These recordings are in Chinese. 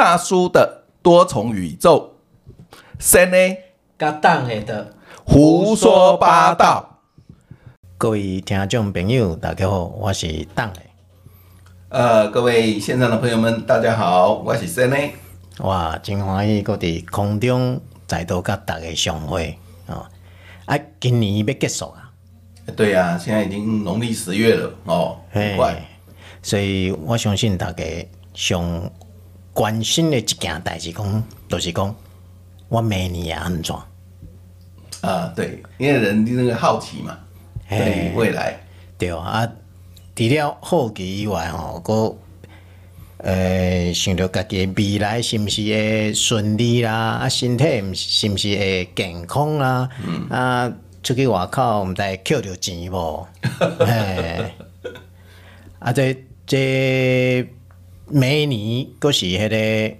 大叔的多重宇宙，三呢，甲党下的胡说八道。各位听众朋友，大家好，我是党的。呃，各位现场的朋友们，大家好，我是三呢。哇，真欢喜，搁伫空中再度甲大家相会哦。啊，今年要结束啊？对、啊，现在已经农历十月了哦，很快。所以我相信大家上关心的一件代志，讲就是讲我明年也安怎？啊，对，因为人那个好奇嘛，对未来。对啊，除了好奇以外，吼，搁呃想着家己未来是毋是会顺利啦？啊，身体是毋是会健康啦？嗯、啊，出去外口毋知捡着钱无？哎，啊，这这每年都是迄个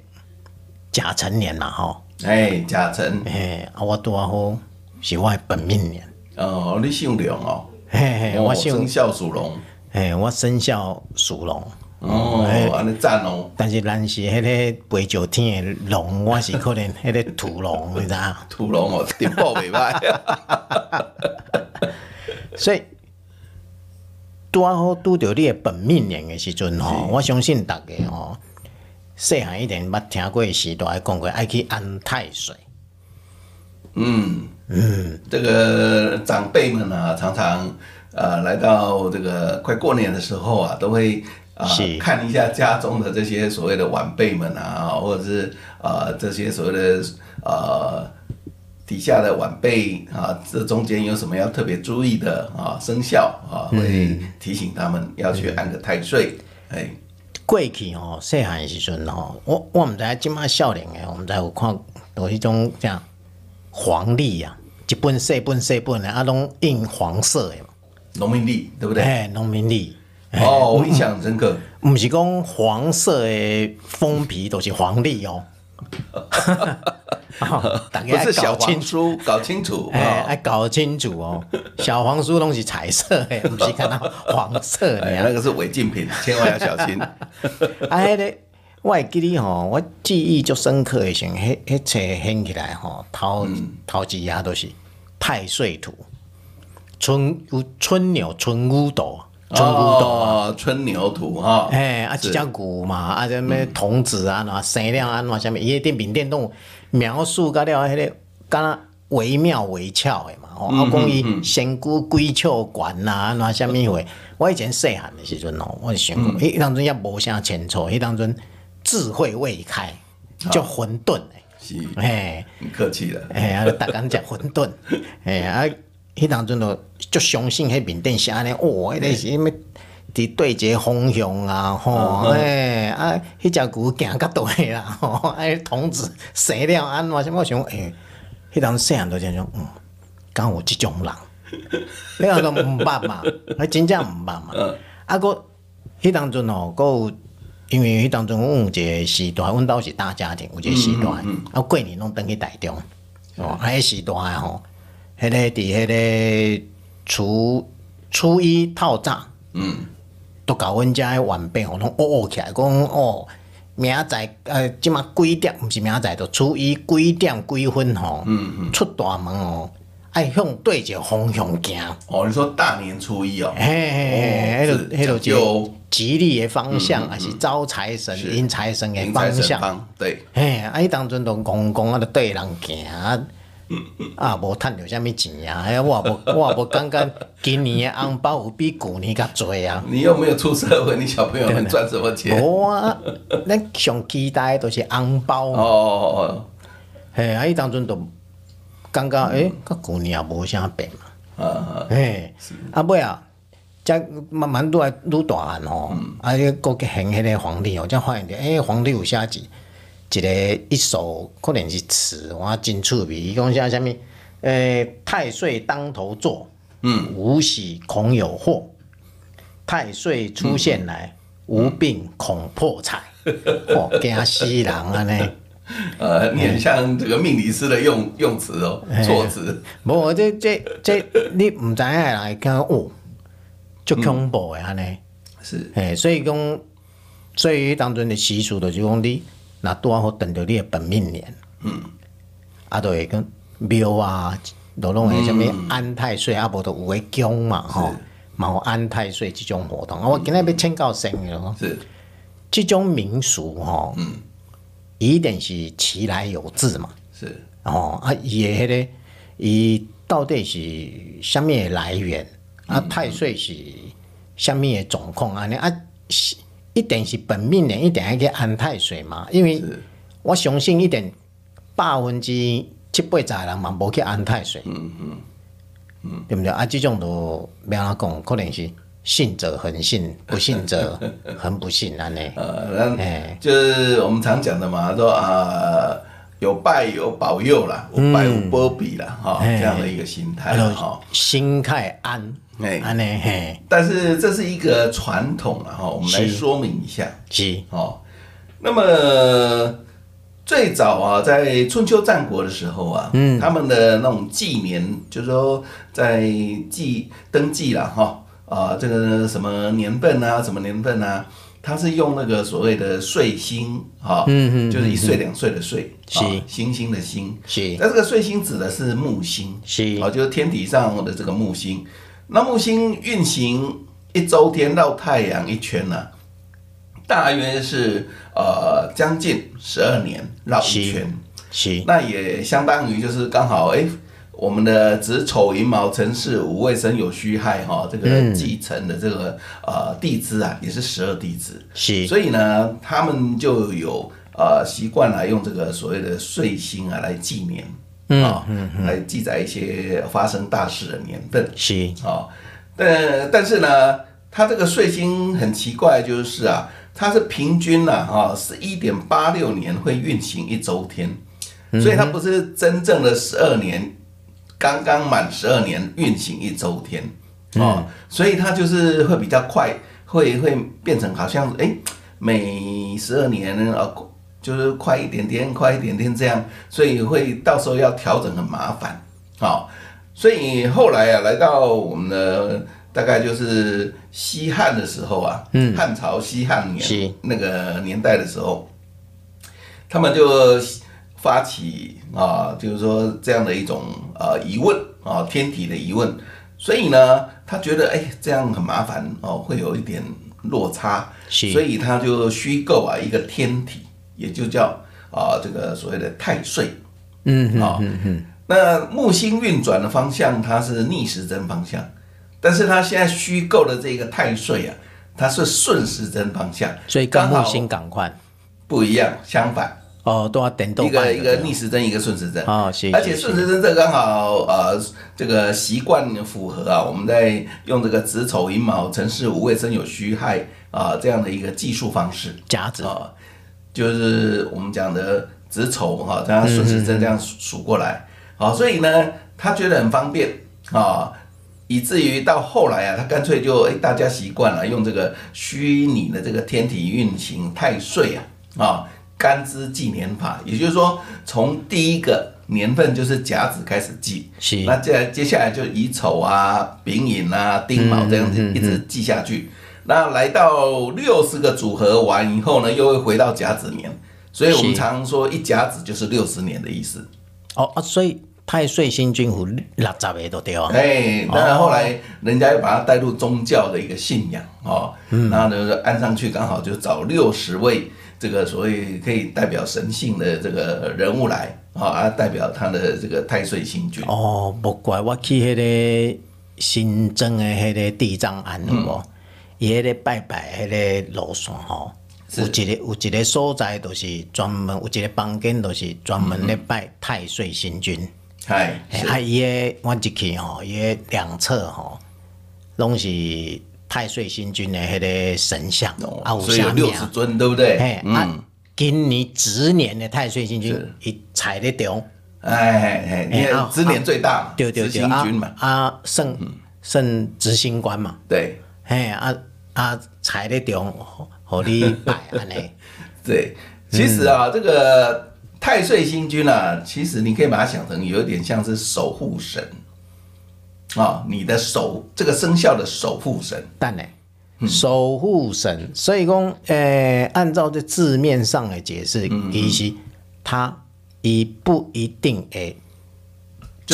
甲辰年啦，吼。哎，甲辰。哎，啊，我拄啊好是我的本命年。哦，你姓龙哦。嘿嘿，我生肖属龙。嘿，我生肖属龙。哦，安尼赞哦。但是咱是迄个背朝天的龙，我是可能迄个土龙，你知影？土龙哦，电报袂歹。所以拄啊好拄着你的本命年的时阵吼，我相信大家吼，细汉一定捌听过时代讲过爱去安太岁。嗯嗯，这个长辈们啊，常常呃来到这个快过年的时候啊，都会。啊，看一下家中的这些所谓的晚辈们啊，或者是呃这些所谓的呃底下的晚辈啊，这中间有什么要特别注意的啊生肖啊，会提醒他们要去安个太岁。哎、嗯，过去哦，细汉时阵哦，我我唔知今麦少年诶，我们在有看有一种这样黄历啊，一本细本细本的啊，拢印黄色的嘛，农民历对不对？哎，农民历。哦，我印象很深刻。不是讲黄色的封皮都是黄历哦。不是小黄书，搞清楚。哎，哎搞清楚哦。小黄书拢是彩色的，不是看到黄色的。那个是违禁品，千万要小心。啊，迄个我会记得吼，我记忆就深刻的，像迄迄册掀起来吼，头头几页都是太岁图，春有春牛春乌斗。春牛图啊，春牛图哈，哎，啊，一只牛嘛，啊，什么童子啊，那，生了啊，那，什么伊个电瓶电动描述甲了迄个，敢若惟妙惟肖的嘛，吼，啊，讲伊仙姑鬼笑悬呐，安怎什么话，我以前细汉的时阵哦，我就想过，迄当阵也无啥清楚，迄当阵智慧未开，就混沌的，是，哎，你客气了，哎，啊，逐工食混沌，哎，啊。迄当阵就就相信迄面顶写呢，哦，迄个是啥物？伫对一个方向啊，吼，哎，啊，迄只牛行较对啦，吼，哎，童子生了安怎？什么想？哎，迄当细汉都这样，嗯，敢有即种人？你 讲都毋捌嘛？你真正毋捌嘛？啊，个迄当阵吼，个有因为迄当阵阮有一个时代，阮兜是大家庭，有一个时代，啊，过年拢转去台中，哦，迄个时代吼。迄个伫迄个初初一透早，嗯，都甲阮遮诶晚辈吼，拢乌乌起来，讲哦，明仔呃，即马几点？毋是明仔，就初一几点几分吼，嗯嗯，出大门哦，爱向对着方向行。哦，你说大年初一哦，嘿嘿嘿，迄个迄个就吉利诶方向，还是招财神、迎财神诶方向？对，嘿，啊，伊当阵都公公啊，都对人行。啊，无趁着啥物钱啊！哎呀，我也无，我也无感觉今年的红包有比旧年较济啊！你又没有出社会，你小朋友们赚什么钱？无啊，咱上期待都是红包哦哦哦，嘿，啊，伊当阵都感觉诶，甲旧年也无啥变嘛。啊嘿，啊尾啊，则慢慢愈来愈大汉吼，啊，伊搁去行迄个皇帝哦，才发现着，诶，皇帝有写字。一个一首可能是词，我真趣味。伊讲啥啥物？诶、欸，太岁当头坐，嗯，无喜恐有祸。太岁出现来，无、嗯、病恐破财。哦，惊死人啊！呢，呃，你很像这个命理师的用用词哦，措辞。无，这这这，你唔知影来讲哦，就恐怖的安尼。是，诶，所以讲，所以当中的习俗就是讲你。那拄好等着你的本命年，嗯，啊，都会跟庙啊，都拢会什么安太岁，啊，无都有诶宫嘛，吼，嘛有安太岁这种活动。啊，我今日要请教先咯，是。这种民俗吼，嗯，一定是其来有自嘛，是。哦，啊，伊的迄个，伊到底是啥物的来源？啊，太岁是啥物的状况？安尼啊，一定是本命年，一定要去安太岁嘛？因为我相信一定百分之七八十的人嘛无去安太岁，嗯嗯嗯，对不对？啊，这种都要安怎讲，可能是信者恒信，不信者恒不信安尼。呃，那就是我们常讲的嘛，说啊。有拜有保佑啦，有拜有保庇啦，哈、嗯，这样的一个心态哈，心态安，哎，安呢，嘿。但是这是一个传统了哈，我们来说明一下，是哦。那么最早啊，在春秋战国的时候啊，嗯，他们的那种纪年，就是说在记登记了哈，啊，这个什么年份啊，什么年份啊。他是用那个所谓的岁星，啊，嗯嗯，就是一岁两岁的岁，是星星的星，是。那这个岁星指的是木星，是，哦，就是天体上的这个木星。那木星运行一周天绕太阳一圈呢，大约是呃将近十二年绕一圈，是。那也相当于就是刚好哎。我们的子丑寅卯辰巳午未申酉戌亥哈，这个继承的这个呃地支啊，也是十二地支，是，所以呢，他们就有呃习惯来用这个所谓的岁星啊来纪年，啊，来记载一些发生大事的年份，是。啊，但但是呢，它这个岁星很奇怪，就是啊，它是平均呐啊，是一点八六年会运行一周天，所以它不是真正的十二年。刚刚满十二年运行一周天，哦，所以它就是会比较快，会会变成好像哎、欸，每十二年啊，就是快一点点，快一点点这样，所以会到时候要调整很麻烦，哦，所以后来啊，来到我们的大概就是西汉的时候啊，嗯，汉朝西汉年那个年代的时候，他们就。发起啊，就是说这样的一种呃疑问啊，天体的疑问，所以呢，他觉得哎，这样很麻烦哦，会有一点落差，所以他就虚构啊一个天体，也就叫啊这个所谓的太岁，嗯啊，那木星运转的方向它是逆时针方向，但是它现在虚构的这个太岁啊，它是顺时针方向，所以跟木星赶快不一样，相反。哦，都要等动一个一个逆时针，一个顺时针。哦，行。而且顺时针这刚好呃，这个习惯符合啊。我们在用这个子丑寅卯辰巳午未申酉戌亥啊这样的一个计数方式。甲子啊，就是我们讲的子丑哈，这样顺时针这样数过来。好，所以呢，他觉得很方便啊，以至于到后来啊，他干脆就哎，大家习惯了用这个虚拟的这个天体运行太岁啊啊。干支纪年法，也就是说，从第一个年份就是甲子开始记，是那接接下来就乙丑啊、丙寅啊、丁卯这样子一直记下去。嗯嗯嗯、那来到六十个组合完以后呢，又会回到甲子年，所以我们常说一甲子就是六十年的意思。哦啊，所以太岁星君有六十个都对哦。哎，当然后来人家又把它带入宗教的一个信仰哦，嗯、然后呢按上去刚好就找六十位。这个所谓可以代表神性的这个人物来啊，啊，代表他的这个太岁星君。哦，不怪我去那个新增的那个地藏庵有无？伊迄个拜拜迄个路线吼，有一个有一个所在都是专门，有一个房间都是专门咧拜太岁星君。系、嗯，啊，伊个我一去吼，伊个两侧吼，拢是。太岁星君的迄个神像，哦，所以有六十尊，对不对？嘿，嗯，啊、今年值年的太岁星君，伊踩得中，哎哎，因为值年最大嘛，对对对，星君嘛，啊，圣圣执星官嘛，对，嘿，啊啊，踩得中，好你拜安尼，对，其实啊，这个太岁星君啊，其实你可以把它想成有点像是守护神。啊、哦，你的守这个生肖的守护神，但呢，守护神。所以讲，诶、呃，按照这字面上的解释，其实他也不一定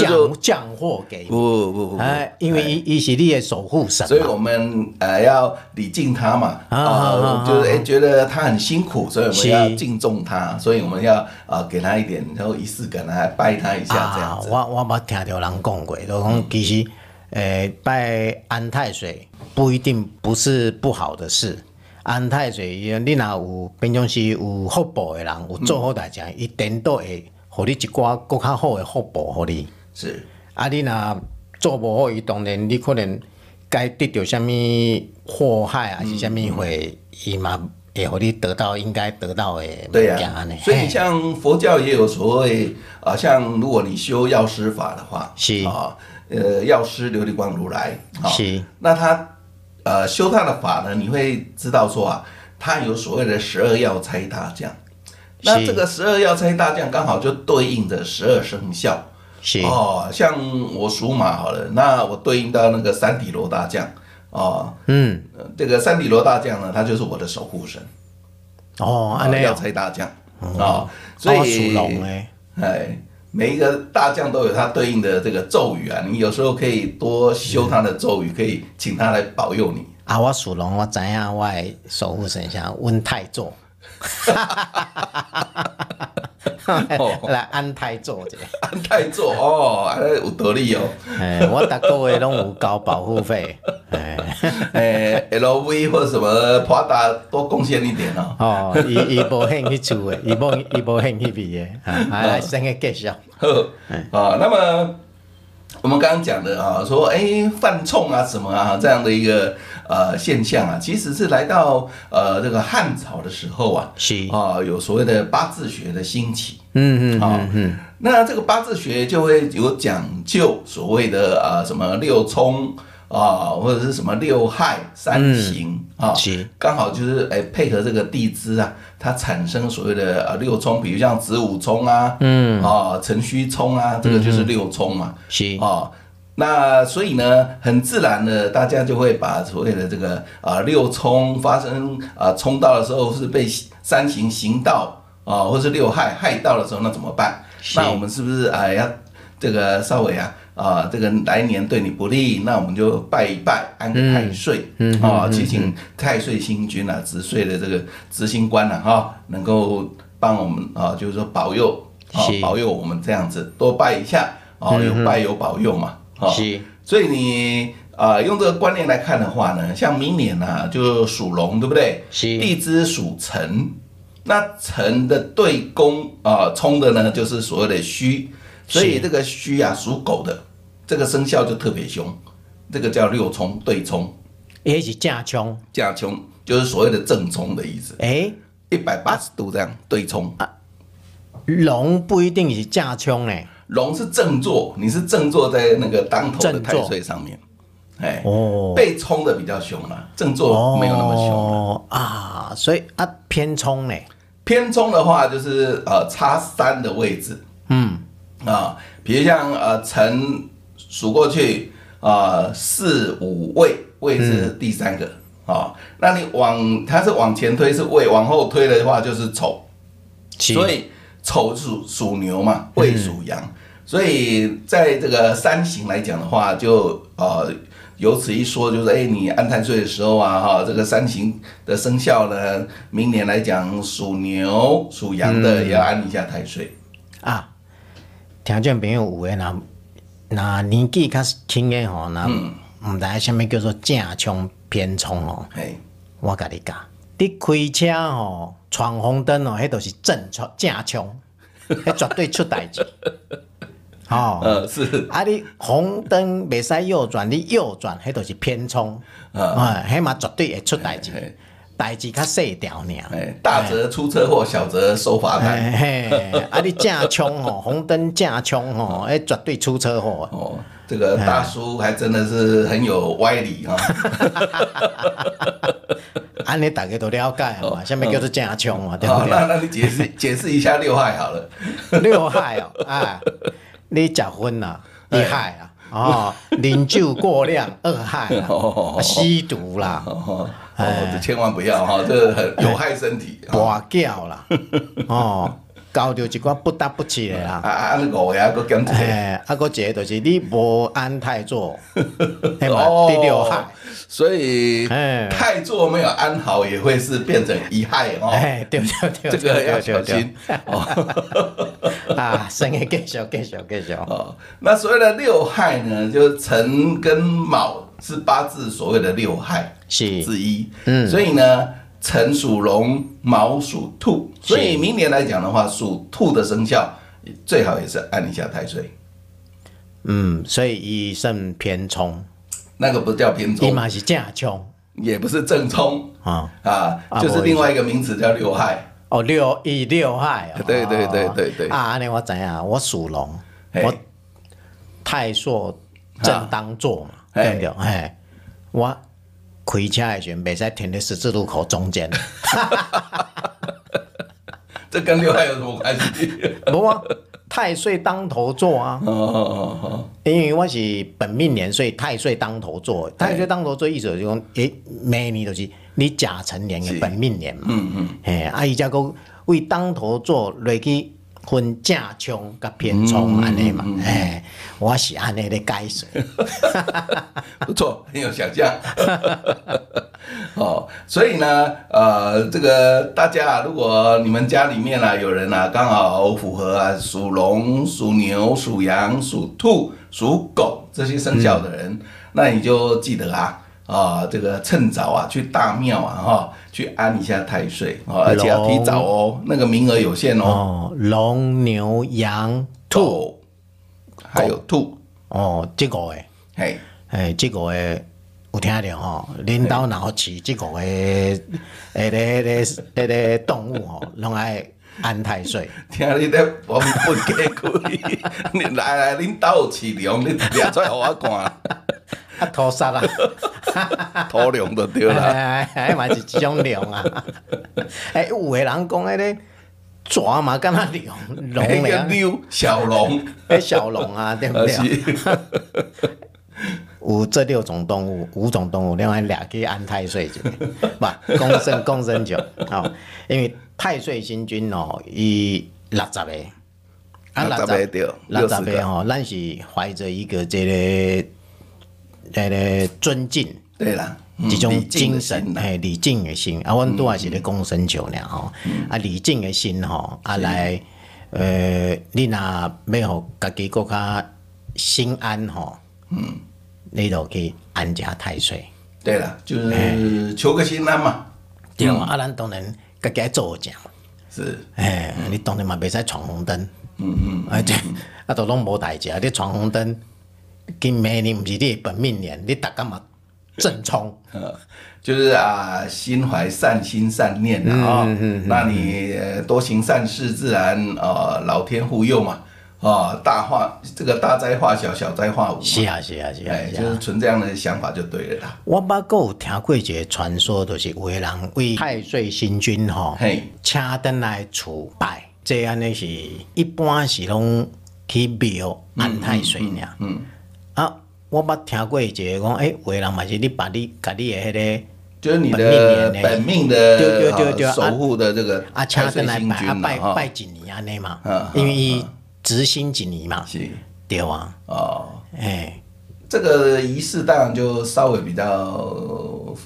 诶。降降祸给不不不哎，因为伊伊是你的守护神，所以我们呃要礼敬他嘛。啊，就是哎觉得他很辛苦，所以我们要敬重他，所以我们要啊给他一点然后仪式感来拜他一下这样子。我我冇听到人讲过，就讲其实诶拜安太岁不一定不是不好的事，安太岁你若有平常时有福报的人，有做好代志，一定都会给你一寡更较好的福报给你。是。啊，你若做无好，伊当然你可能该得到什么祸害啊，是什么会，伊嘛会互你得到应该得到的。对呀、啊，所以像佛教也有所谓啊，像如果你修药师法的话，是。啊，呃，药师琉璃光如来，啊、是，那他呃修他的法呢，你会知道说啊，他有所谓的十二药差大将，那这个十二药差大将刚好就对应着十二生肖。哦，像我属马好了，那我对应到那个三体罗大将，哦，嗯，这个三体罗大将呢，他就是我的守护神，哦，药差大将，哦，所以属龙哎，哎，每一个大将都有他对应的这个咒语啊，你有时候可以多修他的咒语，可以请他来保佑你。啊，我属龙，我知影我的守护神像温太座。来安泰做者，安泰做哦，有道理哦。哎，我逐个月拢有交保护费。哎，LV 或者什么 Prada 多贡献一点哦。哦，伊伊无兴趣厝诶，伊无伊无兴趣比诶。啊，来先个介绍。好，啊，那么我们刚刚讲的啊，说哎犯冲啊什么啊这样的一个。呃，现象啊，其实是来到呃这个汉朝的时候啊，是啊，有所谓的八字学的兴起，嗯嗯啊嗯，那这个八字学就会有讲究所谓的呃什么六冲啊，或者是什么六害三刑啊，是刚好就是哎配合这个地支啊，它产生所谓的呃六冲，比如像子午冲啊，嗯啊辰戌冲啊，这个就是六冲嘛，是啊。那所以呢，很自然的，大家就会把所谓的这个啊、呃、六冲发生啊冲到的时候是被三刑刑到啊，或是六害害到的时候，那怎么办？那我们是不是啊要这个稍微啊啊这个来年对你不利，那我们就拜一拜，安个太岁，嗯啊，祈请太岁星君啊，值岁的这个执行官啊，哈，能够帮我们啊，就是说保佑啊，保佑我们这样子，多拜一下啊，有拜有保佑嘛。好，所以你啊、呃、用这个观念来看的话呢，像明年呢、啊、就属龙，对不对？地支属辰，那辰的对宫啊冲的呢就是所谓的戌，所以这个戌啊属狗的，这个生肖就特别凶，这个叫六冲对冲，也是架冲，架冲就是所谓的正冲的意思。哎，一百八十度这样对冲。啊，龙不一定是架冲呢。龙是正坐，你是正坐在那个当头的太岁上面，哎，哦，被冲的比较凶了，正坐没有那么凶哦啊，所以啊偏冲呢？偏冲的话就是呃差三的位置，嗯。啊，比如像呃辰数过去啊四五位位是第三个啊，那你往它是往前推是未，往后推的话就是丑，所以。丑属属牛嘛，未属羊，嗯、所以在这个三行来讲的话，就呃由此一说，就是哎，你安太岁的时候啊，哈，这个三行的生肖呢，明年来讲属牛、属羊的也要安一下太岁、嗯、啊。听众朋友有诶，那那年纪较轻诶吼，那毋知虾物叫做正冲偏冲哦。哎，我甲你讲。你开车吼，闯红灯哦，迄都是正冲正冲，迄绝对出代志。哦，呃是。啊，你红灯袂使右转，你右转，迄都是偏冲。啊，迄嘛绝对会出代志。代志较细条尔。大则出车祸，小则收罚单。嘿，啊，你正冲吼，红灯正冲吼，哎绝对出车祸。哦，这个大叔还真的是很有歪理啊。安尼大家都了解嘛？下面叫做正冲嘛？对不对？那那你解释解释一下六害好了。六害哦，哎，你结婚了，你害啊，哦，饮酒过量二害，吸毒啦，哦，这千万不要哈，这很有害身体。跋筊啦，哦。交到一寡不得不起的啦，啊啊！你五个还佫减一个，哎，啊，个就是你无安太座，对吧？第六害，所以太做没有安好，也会是变成一害哦。哎，对对对，这个要小心 啊！生意更小更小更小哦。那所谓的六害呢，就是辰跟卯是八字所谓的六害是之一，嗯，所以呢。辰属龙，卯属兔，所以明年来讲的话，属兔的生肖最好也是按一下太岁。嗯，所以以胜偏冲，那个不叫偏冲，起码是正冲，也不是正冲啊啊，就是另外一个名词叫六害。哦，六以六害。对对对对对。啊，那我怎样，我属龙，我太岁正当坐嘛，对不对？哎，我。开车的时候，袂使停在十字路口中间。这跟六害有什么关系？无啊，太岁当头坐啊。哦哦哦哦。因为我是本命年，所以太岁当头坐。太岁当头坐意思就是讲，诶，每年就是你甲辰年的本命年嘛。嗯嗯。哎，啊，伊则讲为当头坐落去。分正冲甲偏冲安尼嘛，哎，我是安尼咧解释，不错，很有想象。哦，所以呢，呃，这个大家啊，如果你们家里面啊有人啊刚好符合啊属龙、属牛、属羊、属兔、属狗这些生肖的人，嗯、那你就记得啊。啊，这个趁早啊，去大庙啊，哈，去安一下太岁，而且要提早哦，那个名额有限哦。龙、牛、羊、兔，还有兔。哦，这个诶，嘿，哎，这个诶，有听到哈？领导然后饲这个诶，诶，咧咧咧咧动物吼，拢爱安太岁。听你咧我们本家开，你来来，领导有饲龙，你抓出来给我看。啊，屠杀啊！土龙就对啦，哎哎，嘛是一种 龙啊！哎，有个人讲迄个蛇嘛，敢若龙龙咩？小龙，哎，小龙啊，对不对？有这六种动物，五种动物，另外俩可以安太岁去，不，公生公生九哦，因为太岁星君哦，伊六十个，啊，六十个对，六十个吼，咱是怀着一个这个。在咧尊敬，对啦，一种精神，嘿，礼敬的心。啊，阮拄也是咧讲生酒呢吼，啊，礼敬的心吼，啊来，呃，你若要互家己更较心安吼，嗯，你就去安家太岁。对啦，就是求个心安嘛。对嘛，啊，咱当然家己做奖。是，哎，你当然嘛袂使闯红灯。嗯嗯，啊对，啊都拢无代志啊，你闯红灯。今明年不是你本命年，你大家嘛正冲？就是啊，心怀善心善念的啊，嗯嗯嗯、那你多行善事，自然呃老天护佑嘛，啊，大化这个大灾化小，小灾化无。是啊是啊是啊，是啊就是存这样的想法就对了啦。我捌阁有听过一个传说，就是有个人为太岁星君吼，请登来处拜，这样的是一般是拢去庙安太岁呢。嗯。啊，我捌听过一个讲，哎、欸，有的人嘛是你把你家你的迄个，就是你的本命的，对对对对，守护的这个啊，请登来拜啊拜拜一年安尼嘛，因为伊值星一年嘛，是，对啊，哦，哎，这个仪式当然就稍微比较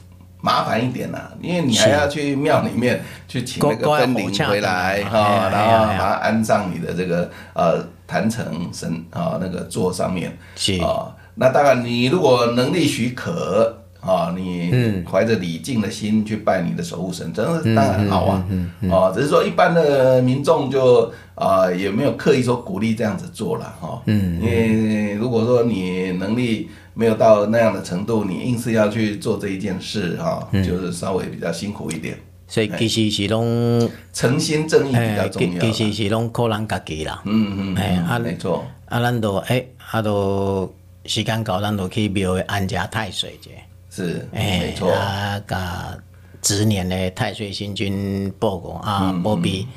麻烦一点啦，因为你还要去庙里面去请那个分灵回来哈，然后把它安葬你的这个呃。坛城神啊，那个座上面。是。啊，那当然你如果能力许可啊，你怀着礼敬的心去拜你的守护神，真的当然很好啊，啊，只是说一般的民众就啊也没有刻意说鼓励这样子做了哈，嗯，因为如果说你能力没有到那样的程度，你硬是要去做这一件事哈，就是稍微比较辛苦一点。所以其实是拢诚心正义比较重要。其实是拢靠咱家己啦。嗯嗯。哎，啊，没错。啊，咱都哎，啊都时间到，咱都去庙安家太岁者。是，没错。啊，甲值年的太岁星君报告啊，保庇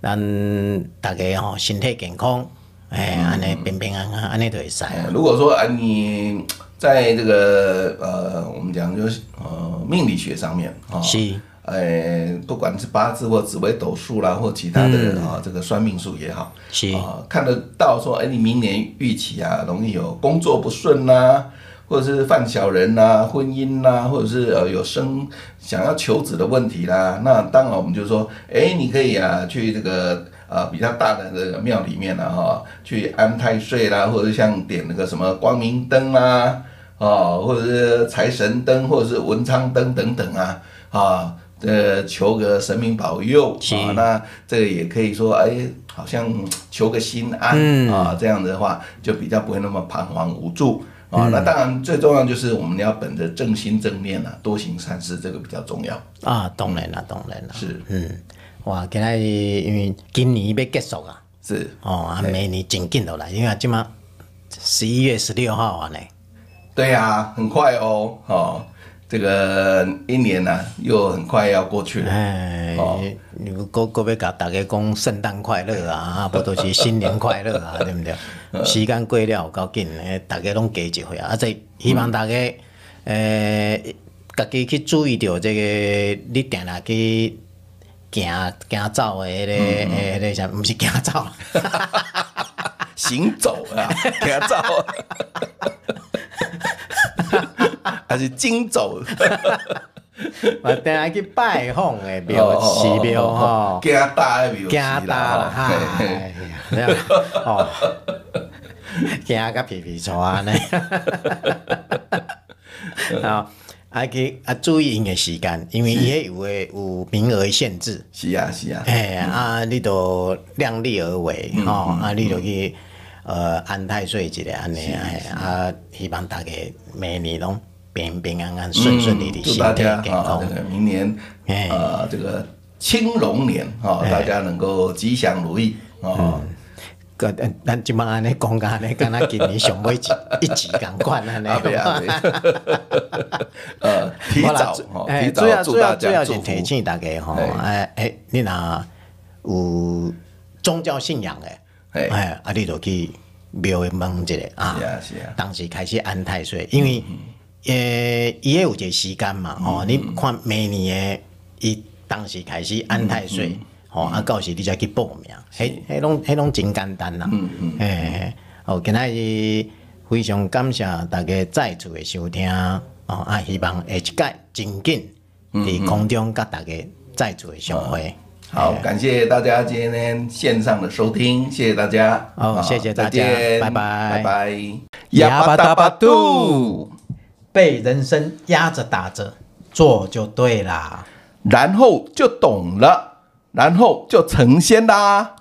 咱大家吼身体健康，哎，安尼平平安安，安尼就会使。如果说啊，你在这个呃，我们讲就是呃命理学上面啊，是，哎，不管是八字或紫微斗数啦，或其他的啊，这个算命术也好，是啊，看得到说，哎，你明年预期啊，容易有工作不顺呐。或者是犯小人呐、啊，婚姻呐、啊，或者是呃有生想要求子的问题啦，那当然我们就说，哎，你可以啊去这个呃比较大的这个庙里面呢、啊、哈，去安太岁啦，或者像点那个什么光明灯啦，啊，或者是财神灯，或者是文昌灯等等啊，啊，呃求个神明保佑啊，那这个也可以说，哎，好像求个心安、嗯、啊，这样的话就比较不会那么彷徨无助。啊、哦，那当然最重要就是我们要本着正心正念啊，多行善事，这个比较重要。啊。当然了，当然了，是，嗯，哇，今仔因为今年要结束啊，是，哦，啊，明年真紧到来，因为今嘛十一月十六号啊呢，对呀、啊，很快哦，哦。这个一年呢、啊，又很快要过去了。哎，你哥哥要甲大家讲圣诞快乐 啊，不都是新年快乐啊，对不对？时间过了有够紧，大家拢加一回啊！啊，这希望大家诶，家、呃、己去注意到这个，你定来去行行走的迄、那个诶，迄个啥？毋是行走，行走啊，行走。还是经走，我等下去拜访诶庙寺庙吼，加大诶庙，加大啦，哎呀，哦，加个皮皮虫啊，呢，啊，还去啊注意因诶时间，因为伊迄有诶有名额限制，是啊是啊，哎啊，你都量力而为，吼，啊，你就去呃安太岁一个安尼啊，希望大家每年拢。平平安安、顺顺利利，祝大家啊，这个明年呃，这个青龙年啊，大家能够吉祥如意啊。个咱即马安尼讲安尼，敢若今年上尾一一集共款安尼。呃，提早，提早主要主要主要是提醒大家吼，哎哎，你若有宗教信仰诶，哎，啊，你就去庙里问一下啊。是啊是啊。当时开始安太岁，因为。诶，伊也有一个时间嘛，吼、你看每年诶，伊当时开始安太岁，吼、啊，到时你再去报名，迄、迄拢、迄拢真简单啦，嗯嗯，诶，哦，今仔日非常感谢大家再次的收听，哦，啊，希望下一届真紧伫空中甲大家再次的相会、嗯。好，感谢大家今天线上的收听，谢谢大家，好，谢谢大家，拜拜，拜拜，亚巴达巴杜。被人生压着打着做就对啦，然后就懂了，然后就成仙啦。